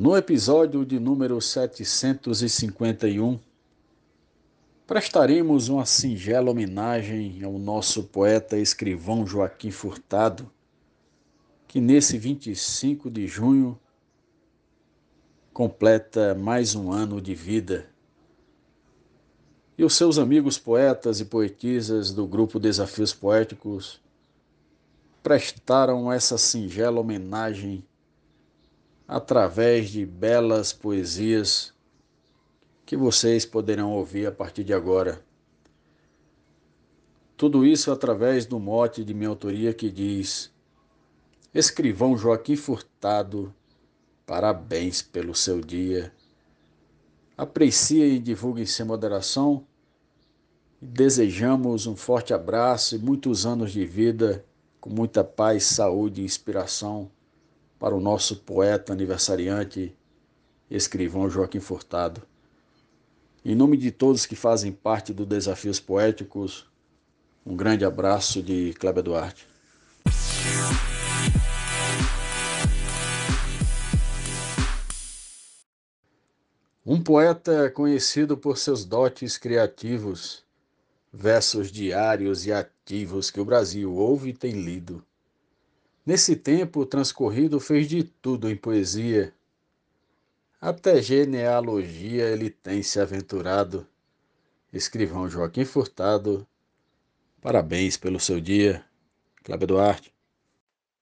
No episódio de número 751, prestaremos uma singela homenagem ao nosso poeta e escrivão Joaquim Furtado, que nesse 25 de junho completa mais um ano de vida. E os seus amigos poetas e poetisas do grupo Desafios Poéticos prestaram essa singela homenagem através de belas poesias que vocês poderão ouvir a partir de agora. Tudo isso através do mote de minha autoria que diz: Escrivão Joaquim Furtado, parabéns pelo seu dia. Apreciem e divulguem sem moderação. Desejamos um forte abraço e muitos anos de vida, com muita paz, saúde e inspiração para o nosso poeta aniversariante, escrivão Joaquim Furtado. Em nome de todos que fazem parte do Desafios Poéticos, um grande abraço de Kleber Duarte. Um poeta conhecido por seus dotes criativos, versos diários e ativos que o Brasil ouve e tem lido. Nesse tempo transcorrido, fez de tudo em poesia. Até genealogia ele tem se aventurado. Escrivão Joaquim Furtado, parabéns pelo seu dia. Cláudio Duarte.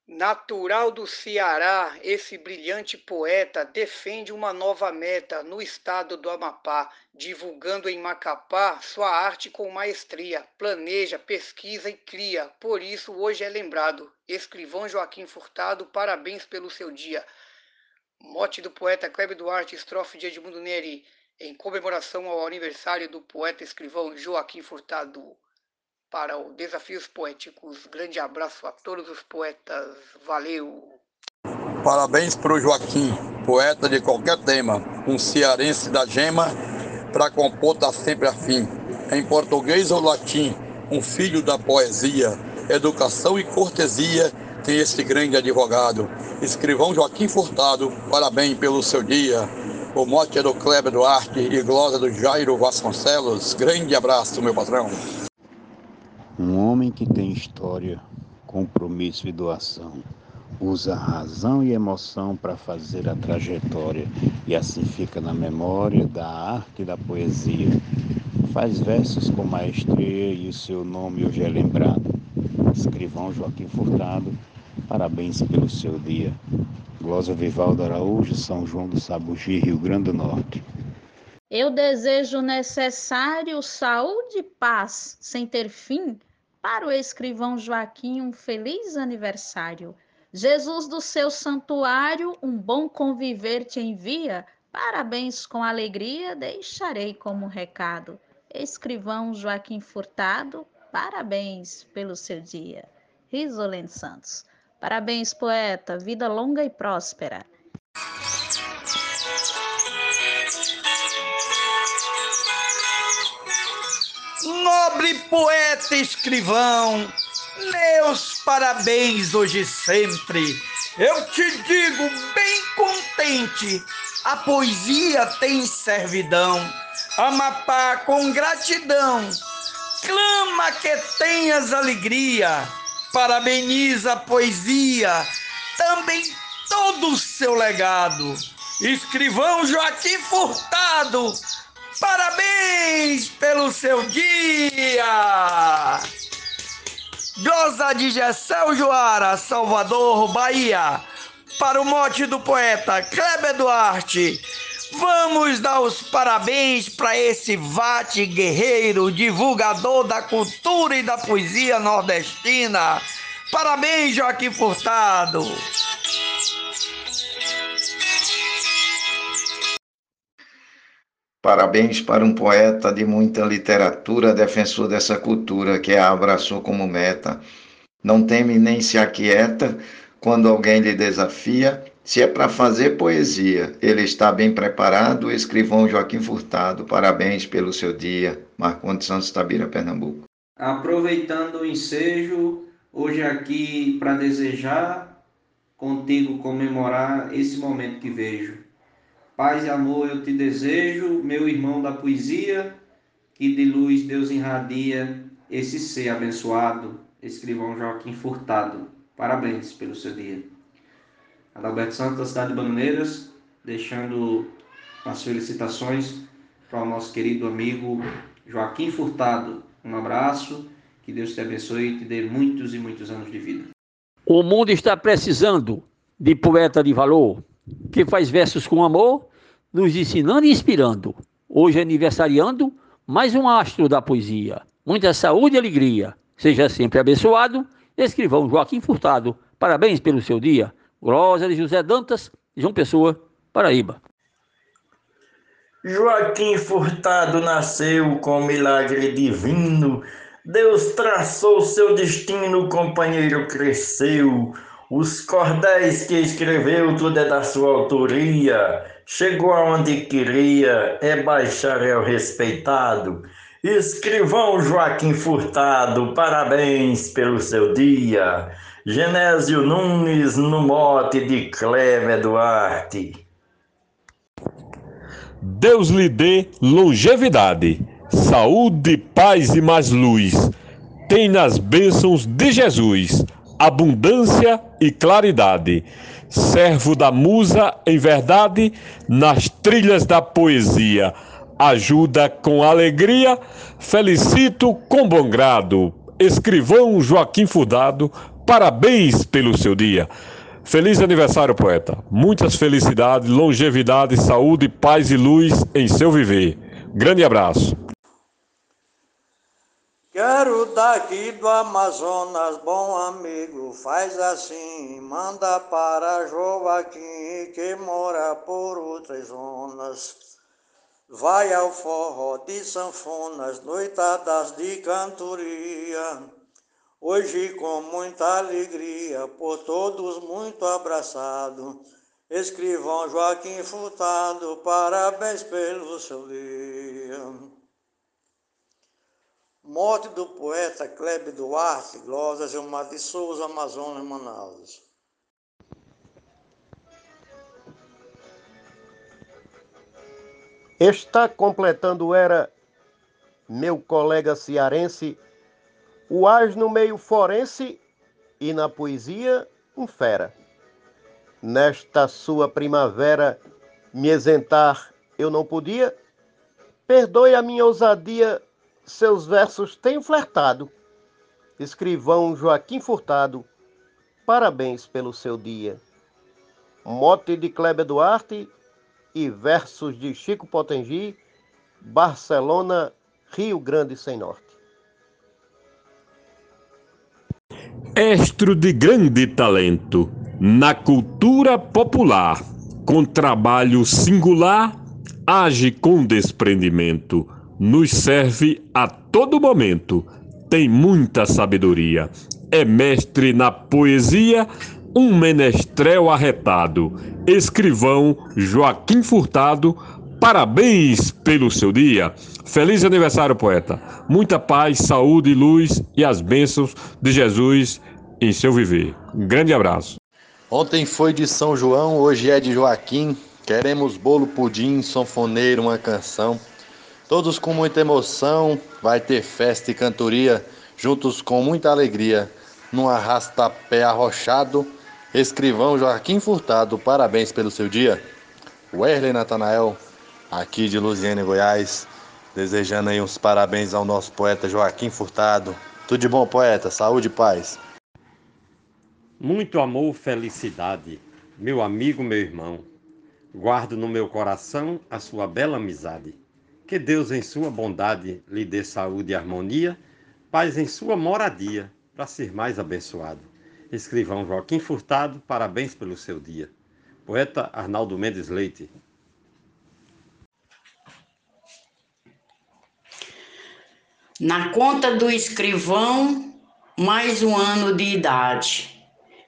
Natural do Ceará, esse brilhante poeta defende uma nova meta no estado do Amapá, divulgando em Macapá sua arte com maestria, planeja, pesquisa e cria. Por isso hoje é lembrado. Escrivão Joaquim Furtado, parabéns pelo seu dia. Mote do poeta Kleber Duarte, estrofe de Edmundo Neri, em comemoração ao aniversário do poeta escrivão Joaquim Furtado para o Desafios Poéticos. Grande abraço a todos os poetas. Valeu! Parabéns para o Joaquim, poeta de qualquer tema, um cearense da gema, para compor tá sempre afim. Em português ou latim, um filho da poesia, educação e cortesia tem este grande advogado. Escrivão Joaquim Furtado, parabéns pelo seu dia. O mote é do Kleber Duarte e glosa do Jairo Vasconcelos. Grande abraço, meu patrão. Um homem que tem história, compromisso e doação, usa razão e emoção para fazer a trajetória e assim fica na memória da arte e da poesia. Faz versos com maestria e o seu nome hoje é lembrado. Escrivão Joaquim Furtado, parabéns pelo seu dia. Glosa Vivaldo Araújo, São João do Sabugi, Rio Grande do Norte. Eu desejo necessário saúde e paz sem ter fim para o escrivão Joaquim um feliz aniversário. Jesus do seu santuário, um bom conviver te envia. Parabéns com alegria, deixarei como recado. Escrivão Joaquim Furtado, parabéns pelo seu dia. Risolene Santos. Parabéns, poeta, vida longa e próspera. Nobre poeta escrivão, meus parabéns hoje e sempre. Eu te digo bem contente, a poesia tem servidão. Amapá com gratidão, clama que tenhas alegria. Parabeniza a poesia, também todo o seu legado. Escrivão Joaquim Furtado, Parabéns pelo seu dia! Glosa de Gessel Joara, Salvador, Bahia. Para o mote do poeta Kleber Duarte, vamos dar os parabéns para esse vate guerreiro, divulgador da cultura e da poesia nordestina. Parabéns, Joaquim Furtado! Parabéns para um poeta de muita literatura, defensor dessa cultura que a abraçou como meta. Não teme nem se aquieta quando alguém lhe desafia. Se é para fazer poesia, ele está bem preparado. Escrivão Joaquim Furtado, parabéns pelo seu dia. Marcondes Santos Tabira, Pernambuco. Aproveitando o ensejo, hoje aqui para desejar contigo comemorar esse momento que vejo Paz e amor eu te desejo, meu irmão da poesia, que de luz Deus irradia esse ser abençoado, escrivão Joaquim Furtado. Parabéns pelo seu dia. Adalberto Santos, da cidade de Bananeiras, deixando as felicitações para o nosso querido amigo Joaquim Furtado. Um abraço, que Deus te abençoe e te dê muitos e muitos anos de vida. O mundo está precisando de poeta de valor, que faz versos com amor, nos ensinando e inspirando. Hoje aniversariando, mais um astro da poesia. Muita saúde e alegria. Seja sempre abençoado. Escrivão Joaquim Furtado. Parabéns pelo seu dia. Glória de José Dantas, João Pessoa, Paraíba. Joaquim Furtado nasceu com milagre divino. Deus traçou seu destino, companheiro cresceu. Os cordéis que escreveu, tudo é da sua autoria. Chegou aonde queria, é bacharel respeitado. Escrivão Joaquim Furtado, parabéns pelo seu dia. Genésio Nunes, no mote de Cleber Duarte. Deus lhe dê longevidade, saúde, paz e mais luz. Tem nas bênçãos de Jesus abundância e claridade. Servo da musa em verdade, nas trilhas da poesia. Ajuda com alegria, felicito com bom grado. Escrivão Joaquim Fudado, parabéns pelo seu dia. Feliz aniversário, poeta. Muitas felicidades, longevidade, saúde, paz e luz em seu viver. Grande abraço. Quero daqui do Amazonas, bom amigo, faz assim, manda para Joaquim, que mora por outras zonas. Vai ao forró de sanfonas, noitadas de cantoria. Hoje com muita alegria, por todos muito abraçado, escrivão Joaquim Furtado, parabéns pelo seu dia. Morte do poeta Kleber Duarte, Glória Gilmar de Souza, Amazonas, Manaus. Está completando era meu colega cearense o as no meio forense e na poesia um fera. Nesta sua primavera me isentar eu não podia, perdoe a minha ousadia, seus versos têm flertado. Escrivão Joaquim Furtado, parabéns pelo seu dia. Mote de Kleber Duarte e versos de Chico Potengi, Barcelona, Rio Grande sem Norte. Estro de grande talento na cultura popular, com trabalho singular, age com desprendimento, nos serve a todo momento, tem muita sabedoria, é mestre na poesia, um menestrel arretado, escrivão Joaquim Furtado, parabéns pelo seu dia. Feliz aniversário, poeta. Muita paz, saúde, luz e as bênçãos de Jesus em seu viver. Um grande abraço. Ontem foi de São João, hoje é de Joaquim. Queremos bolo, pudim, sonfoneiro, uma canção. Todos com muita emoção, vai ter festa e cantoria, juntos com muita alegria. Num arrasta-pé arrochado, escrivão Joaquim Furtado, parabéns pelo seu dia. Werley Natanael, aqui de Luziane, Goiás, desejando aí uns parabéns ao nosso poeta Joaquim Furtado. Tudo de bom, poeta, saúde e paz. Muito amor, felicidade, meu amigo, meu irmão. Guardo no meu coração a sua bela amizade. Que Deus, em sua bondade, lhe dê saúde e harmonia, paz em sua moradia, para ser mais abençoado. Escrivão Joaquim Furtado, parabéns pelo seu dia. Poeta Arnaldo Mendes Leite. Na conta do escrivão, mais um ano de idade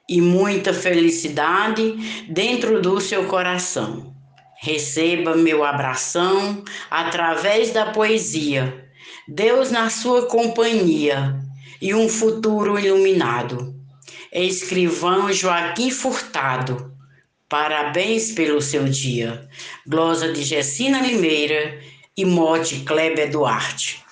e muita felicidade dentro do seu coração. Receba meu abração através da poesia. Deus na sua companhia e um futuro iluminado. Escrivão Joaquim Furtado. Parabéns pelo seu dia. Glosa de Gessina Limeira e mote Kleber Duarte.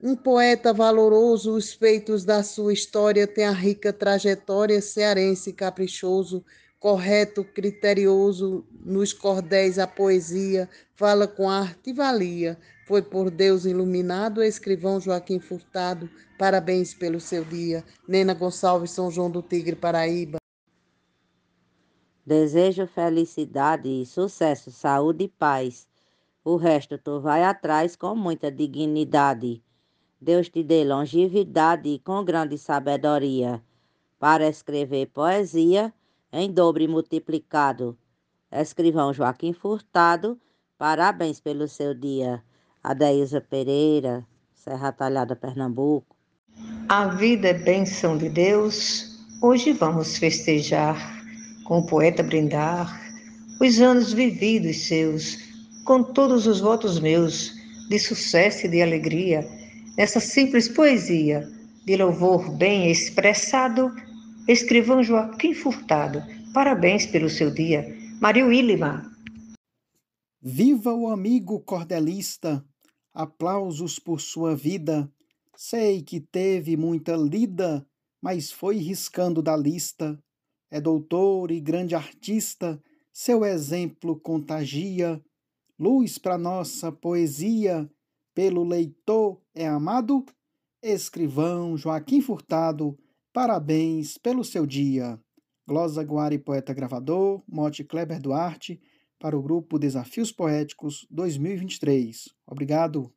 Um poeta valoroso, os feitos da sua história têm a rica trajetória cearense caprichoso, correto, criterioso, nos cordéis a poesia, fala com arte e valia. Foi por Deus iluminado, escrivão Joaquim Furtado, parabéns pelo seu dia. Nena Gonçalves, São João do Tigre, Paraíba. Desejo felicidade, sucesso, saúde e paz. O resto tu vai atrás com muita dignidade. Deus te dê longevidade e com grande sabedoria para escrever poesia em dobre multiplicado. Escrivão Joaquim Furtado, parabéns pelo seu dia. Adeilza Pereira, Serra Talhada, Pernambuco. A vida é bênção de Deus, hoje vamos festejar, com o poeta brindar, os anos vividos seus, com todos os votos meus, de sucesso e de alegria Nessa simples poesia de louvor bem expressado, escrivão Joaquim Furtado. Parabéns pelo seu dia. Mario Ilima. Viva o amigo cordelista! Aplausos por sua vida. Sei que teve muita lida, mas foi riscando da lista. É doutor e grande artista, seu exemplo contagia. Luz para nossa poesia, pelo leitor é amado? Escrivão Joaquim Furtado, parabéns pelo seu dia. Glosa Guari, poeta gravador, mote Kleber Duarte, para o grupo Desafios Poéticos 2023. Obrigado.